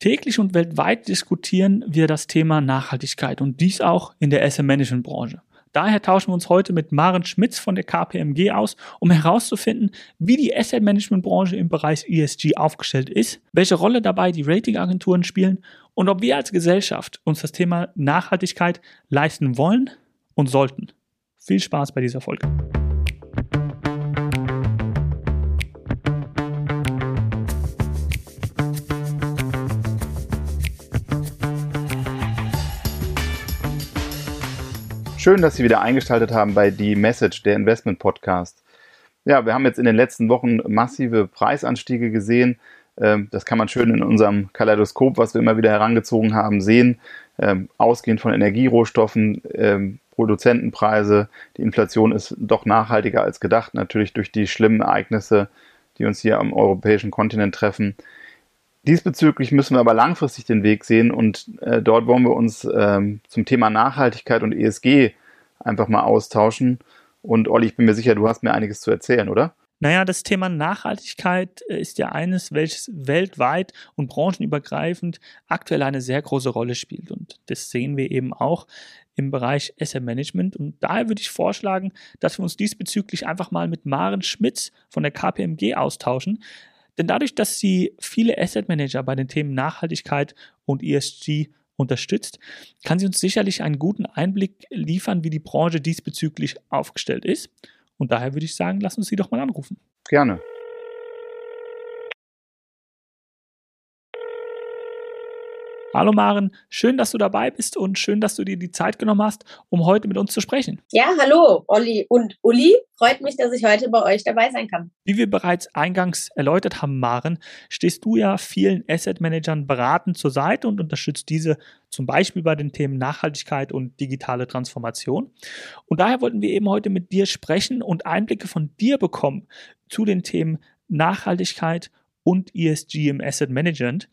Täglich und weltweit diskutieren wir das Thema Nachhaltigkeit und dies auch in der Asset Management Branche. Daher tauschen wir uns heute mit Maren Schmitz von der KPMG aus, um herauszufinden, wie die Asset Management Branche im Bereich ESG aufgestellt ist, welche Rolle dabei die Ratingagenturen spielen und ob wir als Gesellschaft uns das Thema Nachhaltigkeit leisten wollen und sollten. Viel Spaß bei dieser Folge. Schön, dass Sie wieder eingeschaltet haben bei Die Message, der Investment Podcast. Ja, wir haben jetzt in den letzten Wochen massive Preisanstiege gesehen. Ähm, das kann man schön in unserem Kaleidoskop, was wir immer wieder herangezogen haben, sehen. Ähm, ausgehend von Energierohstoffen, ähm, Produzentenpreise. Die Inflation ist doch nachhaltiger als gedacht, natürlich durch die schlimmen Ereignisse, die uns hier am europäischen Kontinent treffen. Diesbezüglich müssen wir aber langfristig den Weg sehen und äh, dort wollen wir uns ähm, zum Thema Nachhaltigkeit und ESG einfach mal austauschen. Und Olli, ich bin mir sicher, du hast mir einiges zu erzählen, oder? Naja, das Thema Nachhaltigkeit äh, ist ja eines, welches weltweit und branchenübergreifend aktuell eine sehr große Rolle spielt. Und das sehen wir eben auch im Bereich Asset Management. Und daher würde ich vorschlagen, dass wir uns diesbezüglich einfach mal mit Maren Schmitz von der KPMG austauschen. Denn dadurch, dass sie viele Asset Manager bei den Themen Nachhaltigkeit und ESG unterstützt, kann sie uns sicherlich einen guten Einblick liefern, wie die Branche diesbezüglich aufgestellt ist. Und daher würde ich sagen, lass uns sie doch mal anrufen. Gerne. Hallo Maren, schön, dass du dabei bist und schön, dass du dir die Zeit genommen hast, um heute mit uns zu sprechen. Ja, hallo Olli und Uli. Freut mich, dass ich heute bei euch dabei sein kann. Wie wir bereits eingangs erläutert haben, Maren, stehst du ja vielen Asset Managern beratend zur Seite und unterstützt diese zum Beispiel bei den Themen Nachhaltigkeit und digitale Transformation. Und daher wollten wir eben heute mit dir sprechen und Einblicke von dir bekommen zu den Themen Nachhaltigkeit und ESG im Asset Management.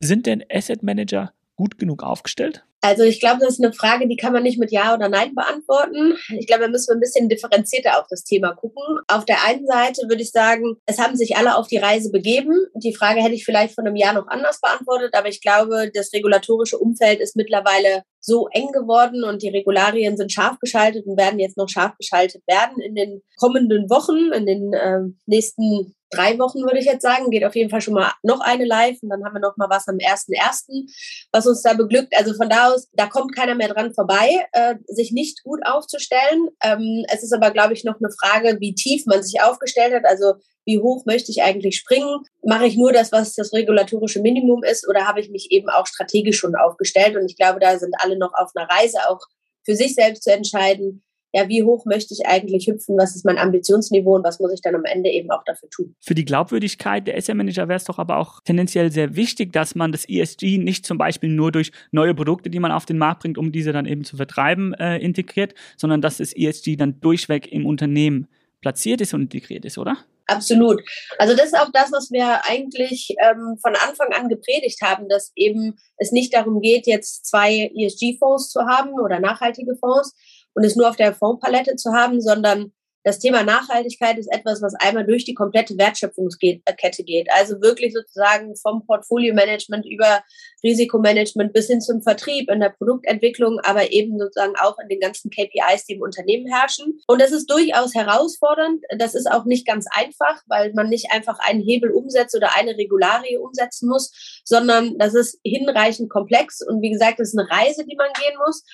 Sind denn Asset Manager gut genug aufgestellt? Also ich glaube, das ist eine Frage, die kann man nicht mit Ja oder Nein beantworten. Ich glaube, da müssen wir ein bisschen differenzierter auf das Thema gucken. Auf der einen Seite würde ich sagen, es haben sich alle auf die Reise begeben. Die Frage hätte ich vielleicht vor einem Jahr noch anders beantwortet, aber ich glaube, das regulatorische Umfeld ist mittlerweile so eng geworden und die Regularien sind scharf geschaltet und werden jetzt noch scharf geschaltet werden in den kommenden Wochen, in den äh, nächsten drei Wochen, würde ich jetzt sagen. Geht auf jeden Fall schon mal noch eine live und dann haben wir noch mal was am 1.1., was uns da beglückt. Also von da aus, da kommt keiner mehr dran vorbei, äh, sich nicht gut aufzustellen. Ähm, es ist aber, glaube ich, noch eine Frage, wie tief man sich aufgestellt hat. Also wie hoch möchte ich eigentlich springen? Mache ich nur das, was das regulatorische Minimum ist oder habe ich mich eben auch strategisch schon aufgestellt? Und ich glaube, da sind alle noch auf einer Reise, auch für sich selbst zu entscheiden, ja, wie hoch möchte ich eigentlich hüpfen, was ist mein Ambitionsniveau und was muss ich dann am Ende eben auch dafür tun. Für die Glaubwürdigkeit der SM-Manager wäre es doch aber auch tendenziell sehr wichtig, dass man das ESG nicht zum Beispiel nur durch neue Produkte, die man auf den Markt bringt, um diese dann eben zu vertreiben, äh, integriert, sondern dass das ESG dann durchweg im Unternehmen platziert ist und integriert ist, oder? Absolut. Also das ist auch das, was wir eigentlich ähm, von Anfang an gepredigt haben, dass eben es nicht darum geht, jetzt zwei ESG-Fonds zu haben oder nachhaltige Fonds und es nur auf der Fondspalette zu haben, sondern das Thema Nachhaltigkeit ist etwas, was einmal durch die komplette Wertschöpfungskette geht. Also wirklich sozusagen vom Portfolio-Management über Risikomanagement bis hin zum Vertrieb, in der Produktentwicklung, aber eben sozusagen auch in den ganzen KPIs, die im Unternehmen herrschen. Und das ist durchaus herausfordernd. Das ist auch nicht ganz einfach, weil man nicht einfach einen Hebel umsetzt oder eine Regularie umsetzen muss, sondern das ist hinreichend komplex. Und wie gesagt, das ist eine Reise, die man gehen muss.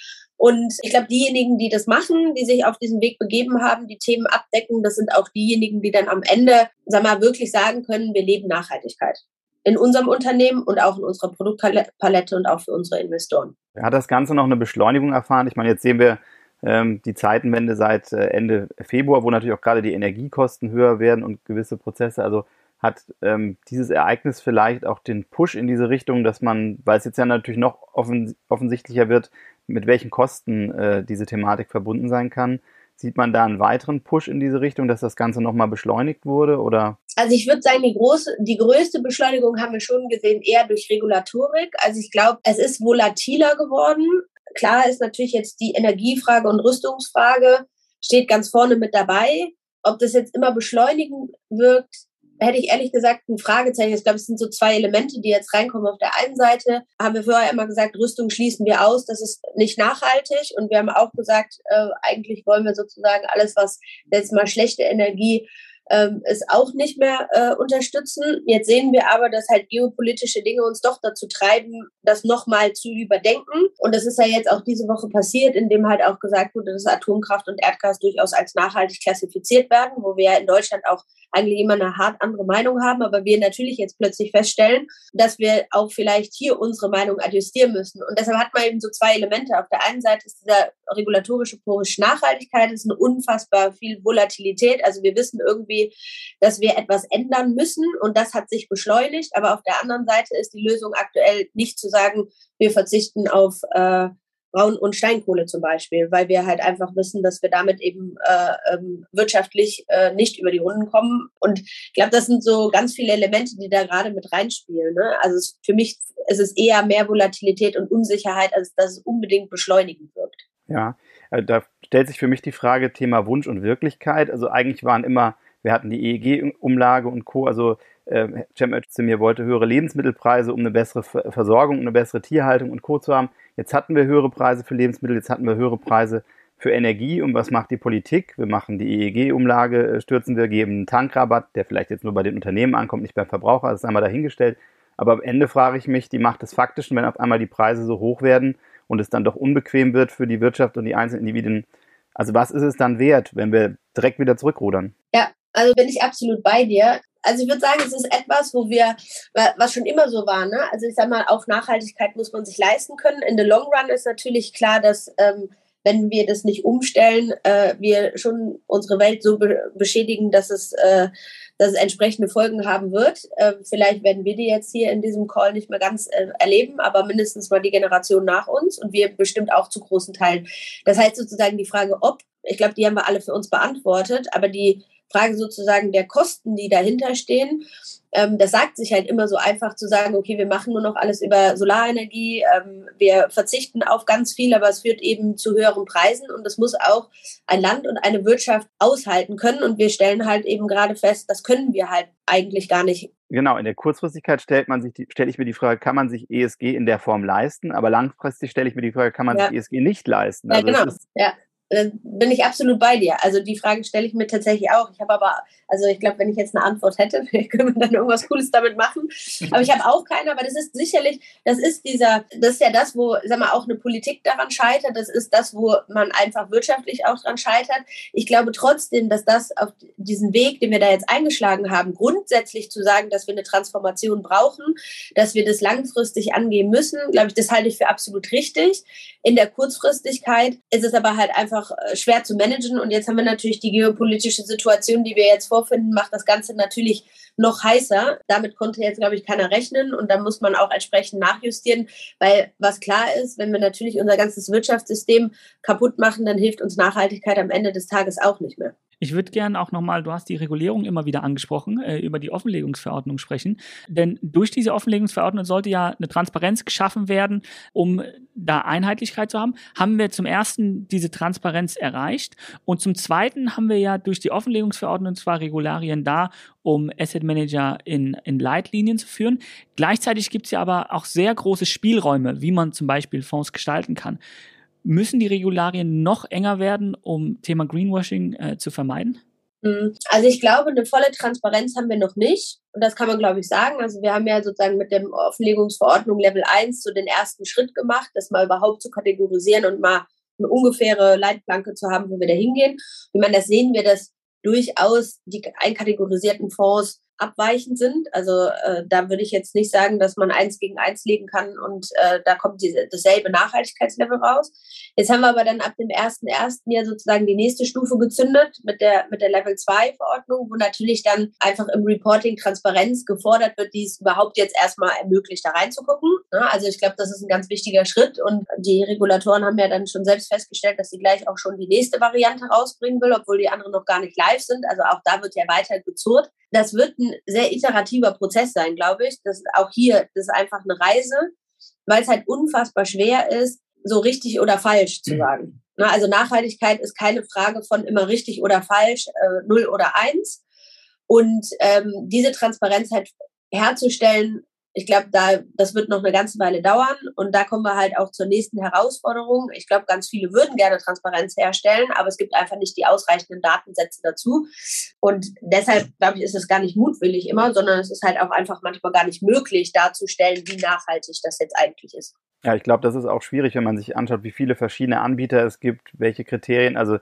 Und ich glaube, diejenigen, die das machen, die sich auf diesen Weg begeben haben, die Themen abdecken, das sind auch diejenigen, die dann am Ende, sag mal, wirklich sagen können, wir leben Nachhaltigkeit. In unserem Unternehmen und auch in unserer Produktpalette und auch für unsere Investoren. Hat das Ganze noch eine Beschleunigung erfahren? Ich meine, jetzt sehen wir ähm, die Zeitenwende seit äh, Ende Februar, wo natürlich auch gerade die Energiekosten höher werden und gewisse Prozesse. Also hat ähm, dieses Ereignis vielleicht auch den Push in diese Richtung, dass man, weil es jetzt ja natürlich noch offens offensichtlicher wird, mit welchen Kosten äh, diese Thematik verbunden sein kann. Sieht man da einen weiteren Push in diese Richtung, dass das Ganze nochmal beschleunigt wurde? Oder? Also ich würde sagen, die, große, die größte Beschleunigung haben wir schon gesehen, eher durch Regulatorik. Also ich glaube, es ist volatiler geworden. Klar ist natürlich jetzt die Energiefrage und Rüstungsfrage steht ganz vorne mit dabei. Ob das jetzt immer beschleunigen wirkt, hätte ich ehrlich gesagt ein Fragezeichen. Ich glaube, es sind so zwei Elemente, die jetzt reinkommen. Auf der einen Seite haben wir vorher immer gesagt, Rüstung schließen wir aus, das ist nicht nachhaltig. Und wir haben auch gesagt, äh, eigentlich wollen wir sozusagen alles, was jetzt mal schlechte Energie ähm, es auch nicht mehr äh, unterstützen. Jetzt sehen wir aber, dass halt geopolitische Dinge uns doch dazu treiben, das nochmal zu überdenken. Und das ist ja jetzt auch diese Woche passiert, indem halt auch gesagt wurde, dass Atomkraft und Erdgas durchaus als nachhaltig klassifiziert werden, wo wir ja in Deutschland auch eigentlich immer eine hart andere Meinung haben, aber wir natürlich jetzt plötzlich feststellen, dass wir auch vielleicht hier unsere Meinung adjustieren müssen. Und deshalb hat man eben so zwei Elemente. Auf der einen Seite ist dieser regulatorische Porisch Nachhaltigkeit, ist eine unfassbar viel Volatilität. Also wir wissen irgendwie, dass wir etwas ändern müssen und das hat sich beschleunigt. Aber auf der anderen Seite ist die Lösung aktuell nicht zu sagen, wir verzichten auf äh, Braun- und Steinkohle zum Beispiel, weil wir halt einfach wissen, dass wir damit eben äh, ähm, wirtschaftlich äh, nicht über die Runden kommen. Und ich glaube, das sind so ganz viele Elemente, die da gerade mit reinspielen. Ne? Also es, für mich ist es eher mehr Volatilität und Unsicherheit, als dass es unbedingt beschleunigend wirkt. Ja, also da stellt sich für mich die Frage Thema Wunsch und Wirklichkeit. Also eigentlich waren immer, wir hatten die EEG-Umlage und Co. Also äh, Cem Özdemir wollte höhere Lebensmittelpreise, um eine bessere Versorgung, eine bessere Tierhaltung und Co. zu haben. Jetzt hatten wir höhere Preise für Lebensmittel, jetzt hatten wir höhere Preise für Energie. Und was macht die Politik? Wir machen die EEG-Umlage, äh, stürzen wir, geben einen Tankrabatt, der vielleicht jetzt nur bei den Unternehmen ankommt, nicht beim Verbraucher, das ist einmal dahingestellt. Aber am Ende frage ich mich, die Macht des Faktischen, wenn auf einmal die Preise so hoch werden und es dann doch unbequem wird für die Wirtschaft und die einzelnen Individuen. Also was ist es dann wert, wenn wir direkt wieder zurückrudern? Ja, also bin ich absolut bei dir also ich würde sagen, es ist etwas, wo wir, was schon immer so war, ne? Also ich sag mal, auch Nachhaltigkeit muss man sich leisten können. In the long run ist natürlich klar, dass ähm, wenn wir das nicht umstellen, äh, wir schon unsere Welt so be beschädigen, dass es, äh, dass es entsprechende Folgen haben wird. Äh, vielleicht werden wir die jetzt hier in diesem Call nicht mehr ganz äh, erleben, aber mindestens mal die Generation nach uns und wir bestimmt auch zu großen Teilen. Das heißt sozusagen die Frage, ob, ich glaube, die haben wir alle für uns beantwortet, aber die Frage sozusagen der Kosten, die dahinter stehen. Ähm, das sagt sich halt immer so einfach zu sagen, okay, wir machen nur noch alles über Solarenergie, ähm, wir verzichten auf ganz viel, aber es führt eben zu höheren Preisen und das muss auch ein Land und eine Wirtschaft aushalten können und wir stellen halt eben gerade fest, das können wir halt eigentlich gar nicht. Genau, in der Kurzfristigkeit stellt man sich die, stelle ich mir die Frage, kann man sich ESG in der Form leisten, aber langfristig stelle ich mir die Frage, kann man ja. sich ESG nicht leisten? Also ja, genau. Ja äh, bin ich absolut bei dir. Also die Frage stelle ich mir tatsächlich auch. Ich habe aber, also ich glaube, wenn ich jetzt eine Antwort hätte, können wir dann irgendwas Cooles damit machen. Aber ich habe auch keine, aber das ist sicherlich, das ist dieser, das ist ja das, wo, sag mal, auch eine Politik daran scheitert. Das ist das, wo man einfach wirtschaftlich auch daran scheitert. Ich glaube trotzdem, dass das auf diesen Weg, den wir da jetzt eingeschlagen haben, grundsätzlich zu sagen, dass wir eine Transformation brauchen, dass wir das langfristig angehen müssen, glaube ich, das halte ich für absolut richtig. In der Kurzfristigkeit ist es aber halt einfach äh, schwer zu managen. Und jetzt haben wir natürlich die geopolitische Situation, die wir jetzt vorfinden, macht das Ganze natürlich noch heißer. Damit konnte jetzt, glaube ich, keiner rechnen. Und da muss man auch entsprechend nachjustieren, weil was klar ist, wenn wir natürlich unser ganzes Wirtschaftssystem kaputt machen, dann hilft uns Nachhaltigkeit am Ende des Tages auch nicht mehr. Ich würde gerne auch nochmal, du hast die Regulierung immer wieder angesprochen, äh, über die Offenlegungsverordnung sprechen. Denn durch diese Offenlegungsverordnung sollte ja eine Transparenz geschaffen werden, um da Einheitlichkeit zu haben. Haben wir zum ersten diese Transparenz erreicht und zum zweiten haben wir ja durch die Offenlegungsverordnung zwar Regularien da, um Asset Manager in, in Leitlinien zu führen. Gleichzeitig gibt es ja aber auch sehr große Spielräume, wie man zum Beispiel Fonds gestalten kann. Müssen die Regularien noch enger werden, um Thema Greenwashing äh, zu vermeiden? Hm, also ich glaube, eine volle Transparenz haben wir noch nicht. Und das kann man, glaube ich, sagen. Also wir haben ja sozusagen mit der Offenlegungsverordnung Level 1 so den ersten Schritt gemacht, das mal überhaupt zu kategorisieren und mal eine ungefähre Leitplanke zu haben, wo wir da hingehen. Wie man das sehen wir, dass durchaus die einkategorisierten Fonds abweichend sind. Also äh, da würde ich jetzt nicht sagen, dass man eins gegen eins legen kann und äh, da kommt diese, dasselbe Nachhaltigkeitslevel raus. Jetzt haben wir aber dann ab dem 1.1. ja sozusagen die nächste Stufe gezündet mit der, mit der Level 2 Verordnung, wo natürlich dann einfach im Reporting Transparenz gefordert wird, die es überhaupt jetzt erstmal ermöglicht, da reinzugucken. Ne? Also ich glaube, das ist ein ganz wichtiger Schritt und die Regulatoren haben ja dann schon selbst festgestellt, dass sie gleich auch schon die nächste Variante rausbringen will, obwohl die anderen noch gar nicht live sind. Also auch da wird ja weiter gezurrt. Das wird ein sehr iterativer Prozess sein, glaube ich. Das auch hier, das ist einfach eine Reise, weil es halt unfassbar schwer ist, so richtig oder falsch zu mhm. sagen. Mhm. Also Nachhaltigkeit ist keine Frage von immer richtig oder falsch, äh, null oder eins. Und ähm, diese Transparenz halt herzustellen, ich glaube, da, das wird noch eine ganze Weile dauern. Und da kommen wir halt auch zur nächsten Herausforderung. Ich glaube, ganz viele würden gerne Transparenz herstellen, aber es gibt einfach nicht die ausreichenden Datensätze dazu. Und deshalb, glaube ich, ist es gar nicht mutwillig immer, sondern es ist halt auch einfach manchmal gar nicht möglich darzustellen, wie nachhaltig das jetzt eigentlich ist. Ja, ich glaube, das ist auch schwierig, wenn man sich anschaut, wie viele verschiedene Anbieter es gibt, welche Kriterien. Also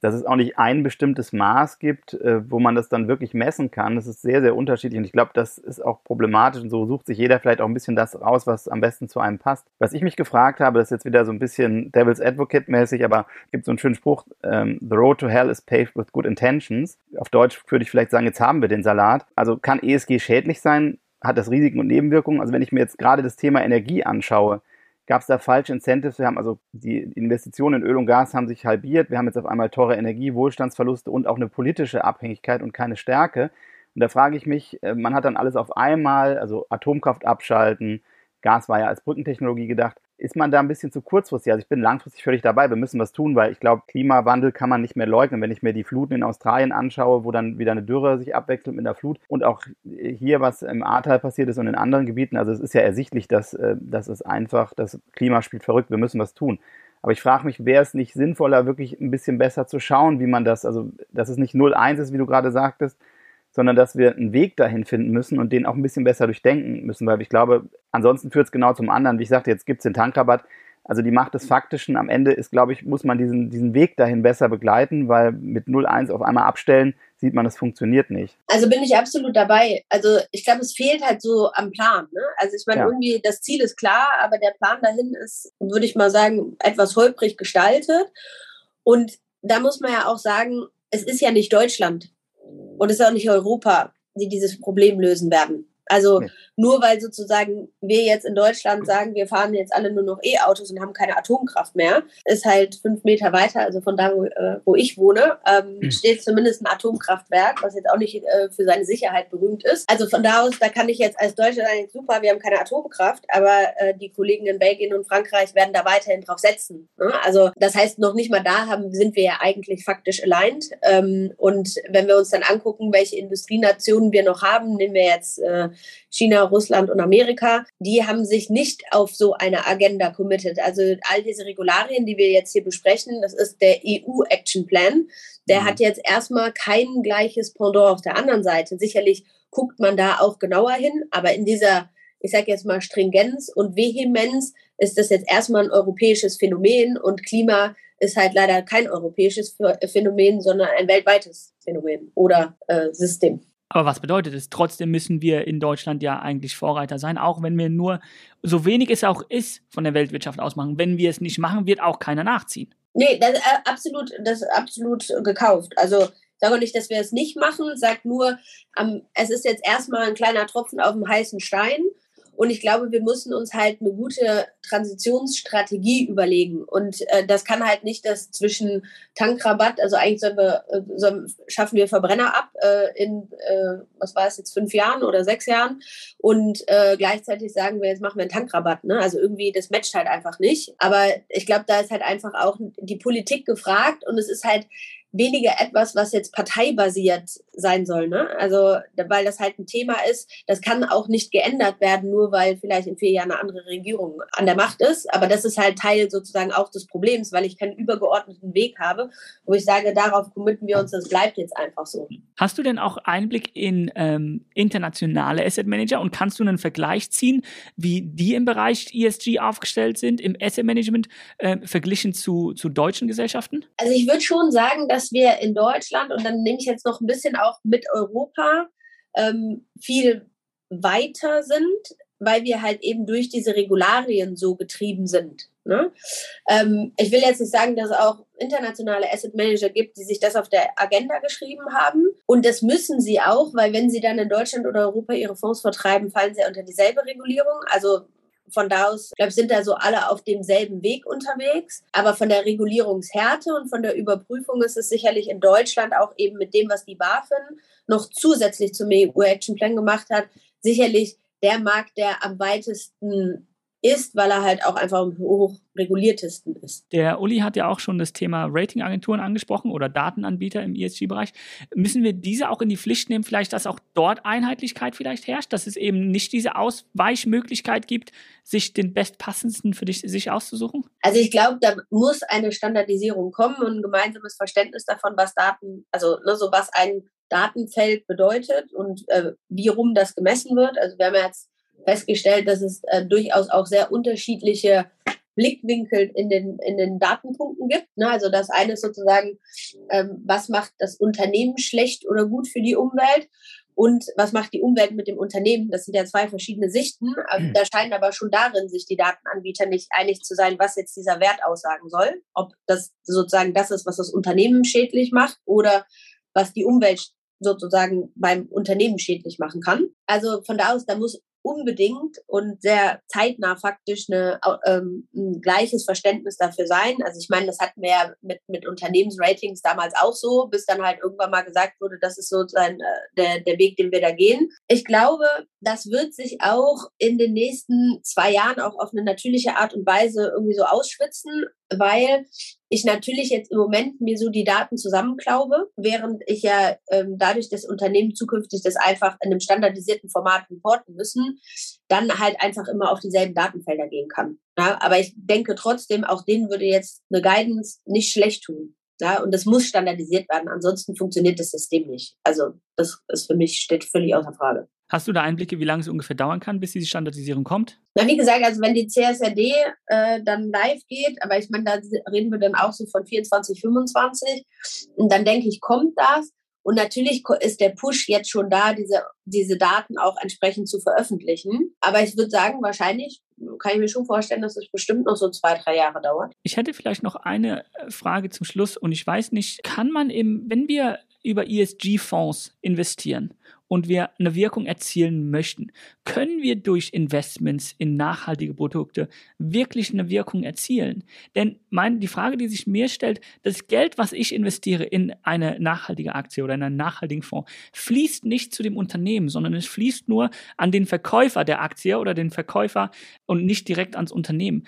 dass es auch nicht ein bestimmtes Maß gibt, äh, wo man das dann wirklich messen kann. Das ist sehr, sehr unterschiedlich und ich glaube, das ist auch problematisch und so sucht sich jeder vielleicht auch ein bisschen das raus, was am besten zu einem passt. Was ich mich gefragt habe, das ist jetzt wieder so ein bisschen Devil's Advocate mäßig, aber gibt so einen schönen Spruch, ähm, The road to hell is paved with good intentions. Auf Deutsch würde ich vielleicht sagen, jetzt haben wir den Salat. Also kann ESG schädlich sein? Hat das Risiken und Nebenwirkungen? Also wenn ich mir jetzt gerade das Thema Energie anschaue, gab es da falsche Incentives. Wir haben also die Investitionen in Öl und Gas haben sich halbiert. Wir haben jetzt auf einmal teure Energie, Wohlstandsverluste und auch eine politische Abhängigkeit und keine Stärke. Und da frage ich mich, äh, man hat dann alles auf einmal, also Atomkraft abschalten, Gas war ja als Brückentechnologie gedacht ist man da ein bisschen zu kurzfristig. Also ich bin langfristig völlig dabei. Wir müssen was tun, weil ich glaube, Klimawandel kann man nicht mehr leugnen. Wenn ich mir die Fluten in Australien anschaue, wo dann wieder eine Dürre sich abwechselt mit der Flut und auch hier, was im Ahrtal passiert ist und in anderen Gebieten. Also es ist ja ersichtlich, dass, äh, dass es einfach, das Klima spielt verrückt. Wir müssen was tun. Aber ich frage mich, wäre es nicht sinnvoller, wirklich ein bisschen besser zu schauen, wie man das, also dass es nicht 0-1 ist, wie du gerade sagtest, sondern dass wir einen Weg dahin finden müssen und den auch ein bisschen besser durchdenken müssen, weil ich glaube, ansonsten führt es genau zum anderen. Wie ich sagte, jetzt gibt es den Tankrabatt. Also die Macht des Faktischen am Ende ist, glaube ich, muss man diesen, diesen Weg dahin besser begleiten, weil mit 0,1 auf einmal abstellen, sieht man, es funktioniert nicht. Also bin ich absolut dabei. Also ich glaube, es fehlt halt so am Plan. Ne? Also ich meine, ja. irgendwie das Ziel ist klar, aber der Plan dahin ist, würde ich mal sagen, etwas holprig gestaltet. Und da muss man ja auch sagen, es ist ja nicht Deutschland. Und es ist auch nicht Europa, die dieses Problem lösen werden. Also nee. Nur weil sozusagen wir jetzt in Deutschland sagen, wir fahren jetzt alle nur noch E-Autos und haben keine Atomkraft mehr, ist halt fünf Meter weiter, also von da, wo, äh, wo ich wohne, ähm, mhm. steht zumindest ein Atomkraftwerk, was jetzt auch nicht äh, für seine Sicherheit berühmt ist. Also von da aus, da kann ich jetzt als Deutscher sagen, super, wir haben keine Atomkraft, aber äh, die Kollegen in Belgien und Frankreich werden da weiterhin drauf setzen. Ne? Also das heißt, noch nicht mal da haben, sind wir ja eigentlich faktisch aligned. Ähm, und wenn wir uns dann angucken, welche Industrienationen wir noch haben, nehmen wir jetzt äh, China, Russland und Amerika, die haben sich nicht auf so eine Agenda committed. Also all diese Regularien, die wir jetzt hier besprechen, das ist der EU-Action Plan. Der mhm. hat jetzt erstmal kein gleiches Pendant auf der anderen Seite. Sicherlich guckt man da auch genauer hin, aber in dieser, ich sage jetzt mal, Stringenz und Vehemenz ist das jetzt erstmal ein europäisches Phänomen und Klima ist halt leider kein europäisches Phänomen, sondern ein weltweites Phänomen oder äh, System. Aber was bedeutet es? Trotzdem müssen wir in Deutschland ja eigentlich Vorreiter sein, auch wenn wir nur, so wenig es auch ist, von der Weltwirtschaft ausmachen. Wenn wir es nicht machen, wird auch keiner nachziehen. Nee, das ist äh, absolut, das ist absolut gekauft. Also sage nicht, dass wir es nicht machen, sag nur, ähm, es ist jetzt erstmal ein kleiner Tropfen auf dem heißen Stein und ich glaube, wir müssen uns halt eine gute Transitionsstrategie überlegen. Und äh, das kann halt nicht das zwischen Tankrabatt, also eigentlich sollen wir, äh, sollen, schaffen wir Verbrenner ab äh, in, äh, was war es jetzt, fünf Jahren oder sechs Jahren. Und äh, gleichzeitig sagen wir, jetzt machen wir einen Tankrabatt. Ne? Also irgendwie, das matcht halt einfach nicht. Aber ich glaube, da ist halt einfach auch die Politik gefragt. Und es ist halt, weniger etwas, was jetzt parteibasiert sein soll. Ne? Also, weil das halt ein Thema ist, das kann auch nicht geändert werden, nur weil vielleicht in vier Jahren eine andere Regierung an der Macht ist. Aber das ist halt Teil sozusagen auch des Problems, weil ich keinen übergeordneten Weg habe, wo ich sage, darauf committen wir uns, das bleibt jetzt einfach so. Hast du denn auch Einblick in ähm, internationale Asset Manager und kannst du einen Vergleich ziehen, wie die im Bereich ESG aufgestellt sind, im Asset Management, äh, verglichen zu, zu deutschen Gesellschaften? Also ich würde schon sagen, dass wir in Deutschland, und dann nehme ich jetzt noch ein bisschen auch mit Europa, ähm, viel weiter sind, weil wir halt eben durch diese Regularien so getrieben sind. Ne? Ähm, ich will jetzt nicht sagen, dass es auch internationale Asset Manager gibt, die sich das auf der Agenda geschrieben haben. Und das müssen sie auch, weil wenn sie dann in Deutschland oder Europa ihre Fonds vertreiben, fallen sie unter dieselbe Regulierung. Also von da aus, glaube ich, sind da so alle auf demselben Weg unterwegs. Aber von der Regulierungshärte und von der Überprüfung ist es sicherlich in Deutschland auch eben mit dem, was die BaFin noch zusätzlich zum EU-Action Plan gemacht hat, sicherlich der Markt, der am weitesten ist, weil er halt auch einfach am hoch reguliertesten ist. Der Uli hat ja auch schon das Thema Ratingagenturen angesprochen oder Datenanbieter im ESG-Bereich. Müssen wir diese auch in die Pflicht nehmen, vielleicht, dass auch dort Einheitlichkeit vielleicht herrscht, dass es eben nicht diese Ausweichmöglichkeit gibt, sich den bestpassendsten für dich, sich auszusuchen? Also ich glaube, da muss eine Standardisierung kommen und ein gemeinsames Verständnis davon, was Daten, also ne, so was ein Datenfeld bedeutet und äh, wie rum das gemessen wird. Also wir haben ja jetzt festgestellt, dass es äh, durchaus auch sehr unterschiedliche Blickwinkel in den, in den Datenpunkten gibt. Ne? Also das eine ist sozusagen, ähm, was macht das Unternehmen schlecht oder gut für die Umwelt und was macht die Umwelt mit dem Unternehmen. Das sind ja zwei verschiedene Sichten. Also da scheinen aber schon darin sich die Datenanbieter nicht einig zu sein, was jetzt dieser Wert aussagen soll. Ob das sozusagen das ist, was das Unternehmen schädlich macht oder was die Umwelt sozusagen beim Unternehmen schädlich machen kann. Also von da aus, da muss unbedingt und sehr zeitnah faktisch eine, ähm, ein gleiches Verständnis dafür sein. Also ich meine, das hatten wir ja mit, mit Unternehmensratings damals auch so, bis dann halt irgendwann mal gesagt wurde, das ist sozusagen äh, der, der Weg, den wir da gehen. Ich glaube, das wird sich auch in den nächsten zwei Jahren auch auf eine natürliche Art und Weise irgendwie so ausschwitzen, weil ich natürlich jetzt im Moment mir so die Daten zusammenklaube, während ich ja ähm, dadurch, dass Unternehmen zukünftig das einfach in einem standardisierten Format reporten müssen, dann halt einfach immer auf dieselben Datenfelder gehen kann. Ja, aber ich denke trotzdem, auch denen würde jetzt eine Guidance nicht schlecht tun. Ja, und das muss standardisiert werden, ansonsten funktioniert das System nicht. Also das ist für mich steht völlig außer Frage. Hast du da Einblicke, wie lange es ungefähr dauern kann, bis diese Standardisierung kommt? Na, wie gesagt, also wenn die CSRD äh, dann live geht, aber ich meine, da reden wir dann auch so von 24, 25, und dann denke ich, kommt das. Und natürlich ist der Push jetzt schon da, diese, diese Daten auch entsprechend zu veröffentlichen. Aber ich würde sagen, wahrscheinlich kann ich mir schon vorstellen, dass es bestimmt noch so zwei, drei Jahre dauert. Ich hätte vielleicht noch eine äh, Frage zum Schluss und ich weiß nicht, kann man im, wenn wir über ESG-Fonds investieren und wir eine Wirkung erzielen möchten, können wir durch Investments in nachhaltige Produkte wirklich eine Wirkung erzielen? Denn mein, die Frage, die sich mir stellt, das Geld, was ich investiere in eine nachhaltige Aktie oder in einen nachhaltigen Fonds, fließt nicht zu dem Unternehmen, sondern es fließt nur an den Verkäufer der Aktie oder den Verkäufer und nicht direkt ans Unternehmen.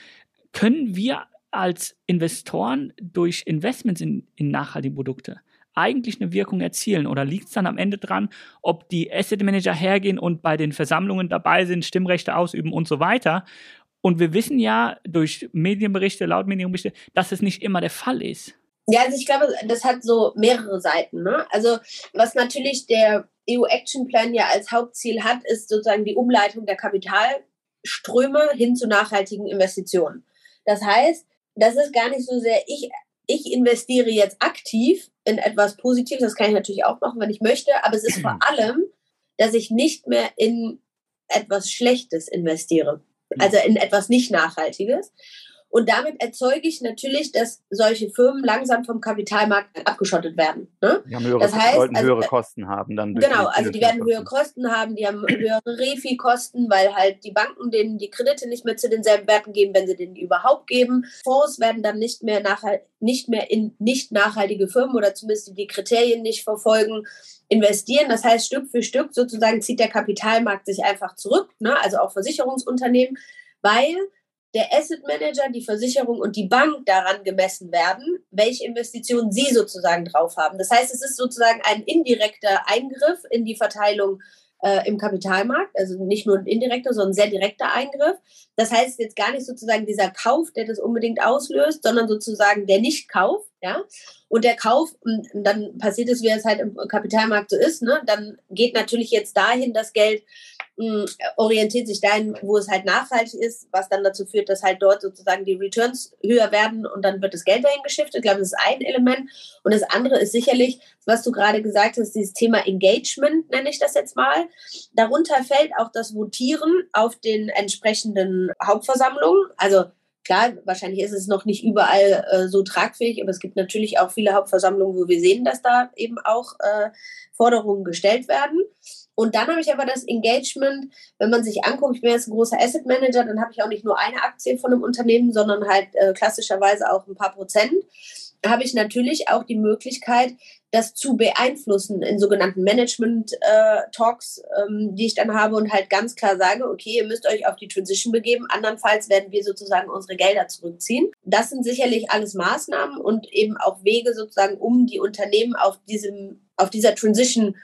Können wir als Investoren durch Investments in, in nachhaltige Produkte eigentlich eine Wirkung erzielen? Oder liegt es dann am Ende dran, ob die Asset Manager hergehen und bei den Versammlungen dabei sind, Stimmrechte ausüben und so weiter? Und wir wissen ja durch Medienberichte, laut Medienberichte, dass es nicht immer der Fall ist. Ja, also ich glaube, das hat so mehrere Seiten. Ne? Also was natürlich der EU Action Plan ja als Hauptziel hat, ist sozusagen die Umleitung der Kapitalströme hin zu nachhaltigen Investitionen. Das heißt, das ist gar nicht so sehr ich ich investiere jetzt aktiv in etwas Positives, das kann ich natürlich auch machen, wenn ich möchte, aber es ist vor allem, dass ich nicht mehr in etwas Schlechtes investiere, also in etwas nicht Nachhaltiges. Und damit erzeuge ich natürlich, dass solche Firmen langsam vom Kapitalmarkt abgeschottet werden. Ne? Die haben höhere, das heißt, sollten also, höhere Kosten haben. Dann genau, also die werden höhere Kosten haben, die haben höhere Refi-Kosten, weil halt die Banken denen die Kredite nicht mehr zu denselben Werten geben, wenn sie denen überhaupt geben. Fonds werden dann nicht mehr, nachhalt, nicht mehr in nicht nachhaltige Firmen oder zumindest die Kriterien nicht verfolgen investieren. Das heißt, Stück für Stück sozusagen zieht der Kapitalmarkt sich einfach zurück, ne? also auch Versicherungsunternehmen, weil der Asset Manager, die Versicherung und die Bank daran gemessen werden, welche Investitionen sie sozusagen drauf haben. Das heißt, es ist sozusagen ein indirekter Eingriff in die Verteilung äh, im Kapitalmarkt, also nicht nur ein indirekter, sondern ein sehr direkter Eingriff. Das heißt jetzt gar nicht sozusagen dieser Kauf, der das unbedingt auslöst, sondern sozusagen der Nichtkauf, ja. Und der Kauf, dann passiert es, wie es halt im Kapitalmarkt so ist, ne? Dann geht natürlich jetzt dahin das Geld, mh, orientiert sich dahin, wo es halt nachhaltig ist, was dann dazu führt, dass halt dort sozusagen die Returns höher werden und dann wird das Geld dahin geschiftet. Ich glaube, das ist ein Element. Und das andere ist sicherlich, was du gerade gesagt hast, dieses Thema Engagement, nenne ich das jetzt mal. Darunter fällt auch das Votieren auf den entsprechenden Hauptversammlungen. Also Klar, wahrscheinlich ist es noch nicht überall äh, so tragfähig, aber es gibt natürlich auch viele Hauptversammlungen, wo wir sehen, dass da eben auch äh, Forderungen gestellt werden. Und dann habe ich aber das Engagement, wenn man sich anguckt, ich bin jetzt ein großer Asset Manager, dann habe ich auch nicht nur eine Aktie von einem Unternehmen, sondern halt äh, klassischerweise auch ein paar Prozent. Habe ich natürlich auch die Möglichkeit, das zu beeinflussen in sogenannten Management-Talks, äh, ähm, die ich dann habe und halt ganz klar sage, okay, ihr müsst euch auf die Transition begeben, andernfalls werden wir sozusagen unsere Gelder zurückziehen. Das sind sicherlich alles Maßnahmen und eben auch Wege sozusagen, um die Unternehmen auf diesem, auf dieser Transition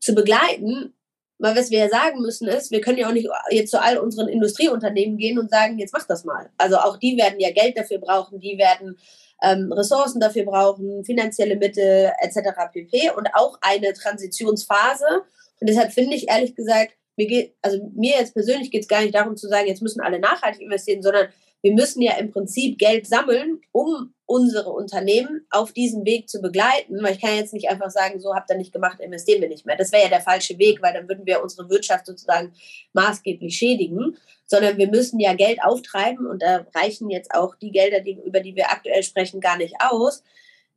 zu begleiten. Weil was wir ja sagen müssen ist, wir können ja auch nicht jetzt zu all unseren Industrieunternehmen gehen und sagen, jetzt macht das mal. Also auch die werden ja Geld dafür brauchen, die werden ähm, Ressourcen dafür brauchen, finanzielle Mittel etc. pp. Und auch eine Transitionsphase. Und deshalb finde ich ehrlich gesagt, mir geht, also mir jetzt persönlich geht es gar nicht darum zu sagen, jetzt müssen alle nachhaltig investieren, sondern wir müssen ja im Prinzip Geld sammeln, um unsere Unternehmen auf diesem Weg zu begleiten. Weil ich kann jetzt nicht einfach sagen, so habt ihr nicht gemacht, investieren wir nicht mehr. Das wäre ja der falsche Weg, weil dann würden wir unsere Wirtschaft sozusagen maßgeblich schädigen. Sondern wir müssen ja Geld auftreiben und da reichen jetzt auch die Gelder, die, über die wir aktuell sprechen, gar nicht aus,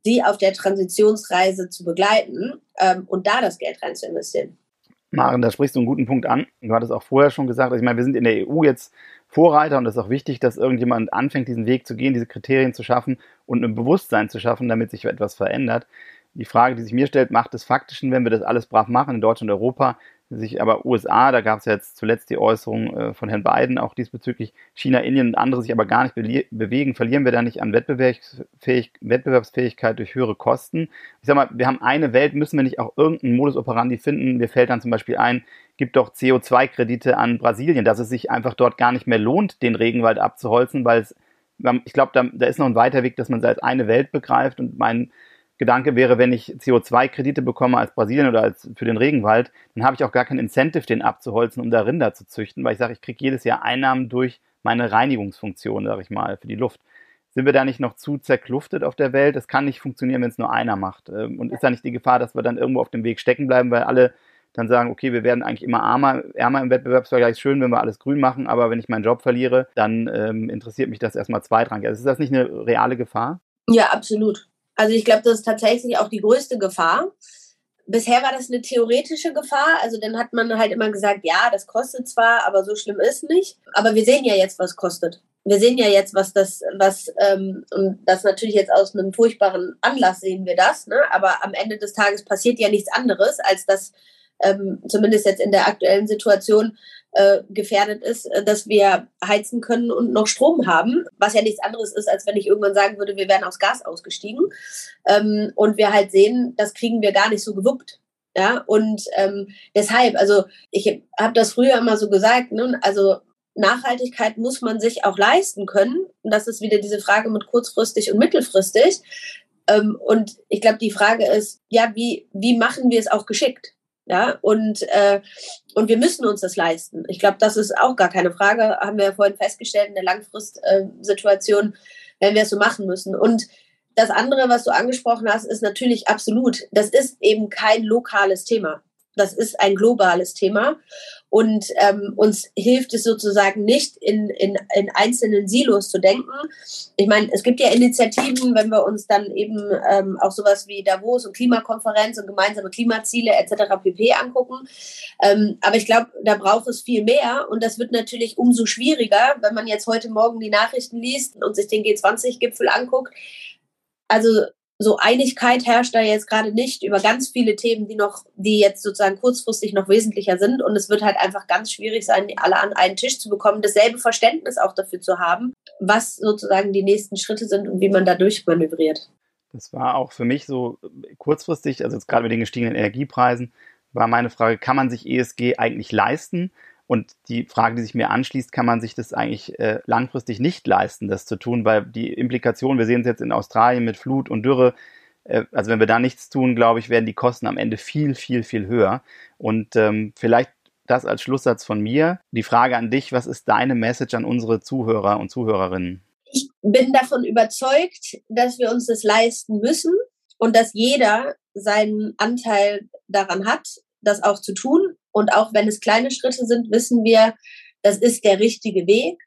sie auf der Transitionsreise zu begleiten ähm, und da das Geld rein zu investieren. Maren, da sprichst du einen guten Punkt an. Du hattest auch vorher schon gesagt, also ich meine, wir sind in der EU jetzt Vorreiter und es ist auch wichtig, dass irgendjemand anfängt, diesen Weg zu gehen, diese Kriterien zu schaffen und ein Bewusstsein zu schaffen, damit sich etwas verändert. Die Frage, die sich mir stellt, macht es faktischen, wenn wir das alles brav machen in Deutschland und Europa, sich aber USA, da gab es ja jetzt zuletzt die Äußerung äh, von Herrn Biden auch diesbezüglich, China, Indien und andere sich aber gar nicht be bewegen, verlieren wir da nicht an Wettbewerbsfähig Wettbewerbsfähigkeit durch höhere Kosten? Ich sag mal, wir haben eine Welt, müssen wir nicht auch irgendeinen Modus operandi finden? Mir fällt dann zum Beispiel ein, gibt doch CO2-Kredite an Brasilien, dass es sich einfach dort gar nicht mehr lohnt, den Regenwald abzuholzen, weil es, ich glaube, da, da ist noch ein weiter Weg, dass man es als eine Welt begreift und mein Gedanke wäre, wenn ich CO2-Kredite bekomme als Brasilien oder als für den Regenwald, dann habe ich auch gar kein Incentive, den abzuholzen, um da Rinder zu züchten, weil ich sage, ich kriege jedes Jahr Einnahmen durch meine Reinigungsfunktion, sage ich mal, für die Luft. Sind wir da nicht noch zu zerkluftet auf der Welt? Das kann nicht funktionieren, wenn es nur einer macht. Ähm, und ist da nicht die Gefahr, dass wir dann irgendwo auf dem Weg stecken bleiben, weil alle dann sagen, okay, wir werden eigentlich immer armer, ärmer im Wettbewerbsvergleich. Schön, wenn wir alles grün machen, aber wenn ich meinen Job verliere, dann ähm, interessiert mich das erstmal zweitrangig. Also ist das nicht eine reale Gefahr? Ja, absolut. Also ich glaube, das ist tatsächlich auch die größte Gefahr. Bisher war das eine theoretische Gefahr. Also dann hat man halt immer gesagt, ja, das kostet zwar, aber so schlimm ist nicht. Aber wir sehen ja jetzt, was kostet. Wir sehen ja jetzt, was das, was, ähm, und das natürlich jetzt aus einem furchtbaren Anlass sehen wir das, ne? Aber am Ende des Tages passiert ja nichts anderes, als dass ähm, zumindest jetzt in der aktuellen Situation äh, gefährdet ist, äh, dass wir heizen können und noch Strom haben, was ja nichts anderes ist, als wenn ich irgendwann sagen würde, wir wären aus Gas ausgestiegen. Ähm, und wir halt sehen, das kriegen wir gar nicht so gewuppt. Ja, und ähm, deshalb, also ich habe das früher immer so gesagt, ne? also Nachhaltigkeit muss man sich auch leisten können. Und das ist wieder diese Frage mit kurzfristig und mittelfristig. Ähm, und ich glaube, die Frage ist, ja, wie, wie machen wir es auch geschickt? Ja, und, äh, und wir müssen uns das leisten. Ich glaube, das ist auch gar keine Frage, haben wir ja vorhin festgestellt, in der Langfristsituation, wenn wir es so machen müssen. Und das andere, was du angesprochen hast, ist natürlich absolut, das ist eben kein lokales Thema. Das ist ein globales Thema. Und ähm, uns hilft es sozusagen nicht, in, in, in einzelnen Silos zu denken. Ich meine, es gibt ja Initiativen, wenn wir uns dann eben ähm, auch sowas wie Davos und Klimakonferenz und gemeinsame Klimaziele etc. pp. angucken. Ähm, aber ich glaube, da braucht es viel mehr. Und das wird natürlich umso schwieriger, wenn man jetzt heute Morgen die Nachrichten liest und sich den G20-Gipfel anguckt. Also so Einigkeit herrscht da jetzt gerade nicht über ganz viele Themen, die noch, die jetzt sozusagen kurzfristig noch wesentlicher sind. Und es wird halt einfach ganz schwierig sein, alle an einen Tisch zu bekommen, dasselbe Verständnis auch dafür zu haben, was sozusagen die nächsten Schritte sind und wie man da durchmanövriert. Das war auch für mich so kurzfristig, also jetzt gerade mit den gestiegenen Energiepreisen, war meine Frage, kann man sich ESG eigentlich leisten? Und die Frage, die sich mir anschließt, kann man sich das eigentlich äh, langfristig nicht leisten, das zu tun, weil die Implikationen, wir sehen es jetzt in Australien mit Flut und Dürre, äh, also wenn wir da nichts tun, glaube ich, werden die Kosten am Ende viel, viel, viel höher. Und ähm, vielleicht das als Schlusssatz von mir. Die Frage an dich, was ist deine Message an unsere Zuhörer und Zuhörerinnen? Ich bin davon überzeugt, dass wir uns das leisten müssen und dass jeder seinen Anteil daran hat, das auch zu tun. Und auch wenn es kleine Schritte sind, wissen wir, das ist der richtige Weg.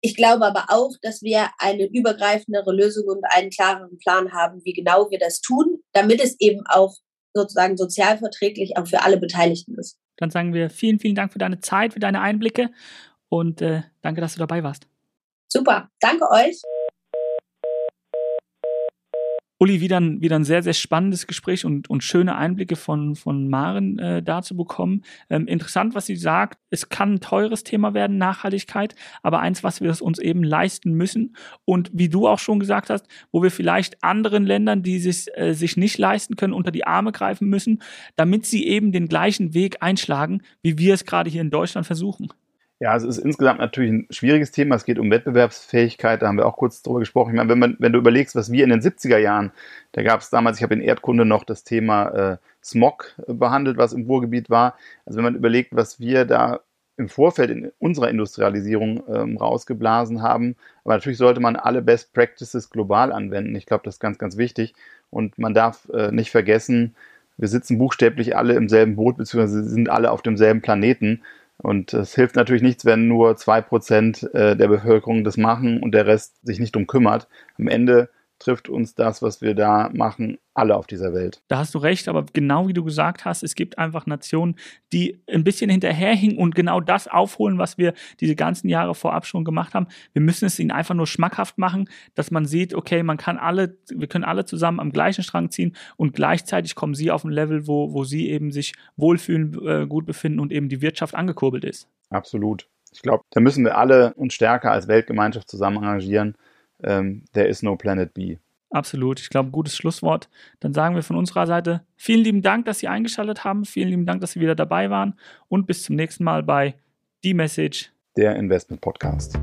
Ich glaube aber auch, dass wir eine übergreifendere Lösung und einen klareren Plan haben, wie genau wir das tun, damit es eben auch sozusagen sozialverträglich auch für alle Beteiligten ist. Dann sagen wir vielen, vielen Dank für deine Zeit, für deine Einblicke und äh, danke, dass du dabei warst. Super, danke euch. Uli, wieder ein, wieder ein sehr, sehr spannendes Gespräch und, und schöne Einblicke von, von Maren äh, dazu bekommen. Ähm, interessant, was sie sagt. Es kann ein teures Thema werden, Nachhaltigkeit, aber eins, was wir uns eben leisten müssen. Und wie du auch schon gesagt hast, wo wir vielleicht anderen Ländern, die sich, äh, sich nicht leisten können, unter die Arme greifen müssen, damit sie eben den gleichen Weg einschlagen, wie wir es gerade hier in Deutschland versuchen. Ja, es ist insgesamt natürlich ein schwieriges Thema. Es geht um Wettbewerbsfähigkeit, da haben wir auch kurz drüber gesprochen. Ich meine, wenn, man, wenn du überlegst, was wir in den 70er Jahren, da gab es damals, ich habe in Erdkunde noch das Thema äh, Smog behandelt, was im Ruhrgebiet war. Also wenn man überlegt, was wir da im Vorfeld in unserer Industrialisierung ähm, rausgeblasen haben. Aber natürlich sollte man alle Best Practices global anwenden. Ich glaube, das ist ganz, ganz wichtig. Und man darf äh, nicht vergessen, wir sitzen buchstäblich alle im selben Boot, beziehungsweise sind alle auf demselben Planeten. Und es hilft natürlich nichts, wenn nur zwei Prozent äh, der Bevölkerung das machen und der Rest sich nicht drum kümmert. Am Ende trifft uns das, was wir da machen, alle auf dieser Welt. Da hast du recht, aber genau wie du gesagt hast, es gibt einfach Nationen, die ein bisschen hinterherhinken und genau das aufholen, was wir diese ganzen Jahre vorab schon gemacht haben. Wir müssen es ihnen einfach nur schmackhaft machen, dass man sieht, okay, man kann alle, wir können alle zusammen am gleichen Strang ziehen und gleichzeitig kommen sie auf ein Level, wo, wo sie eben sich wohlfühlen, äh, gut befinden und eben die Wirtschaft angekurbelt ist. Absolut. Ich glaube, da müssen wir alle uns stärker als Weltgemeinschaft zusammen engagieren. Ähm, there is no planet B. Absolut. Ich glaube, gutes Schlusswort. Dann sagen wir von unserer Seite vielen lieben Dank, dass Sie eingeschaltet haben. Vielen lieben Dank, dass Sie wieder dabei waren. Und bis zum nächsten Mal bei Die Message, der Investment Podcast.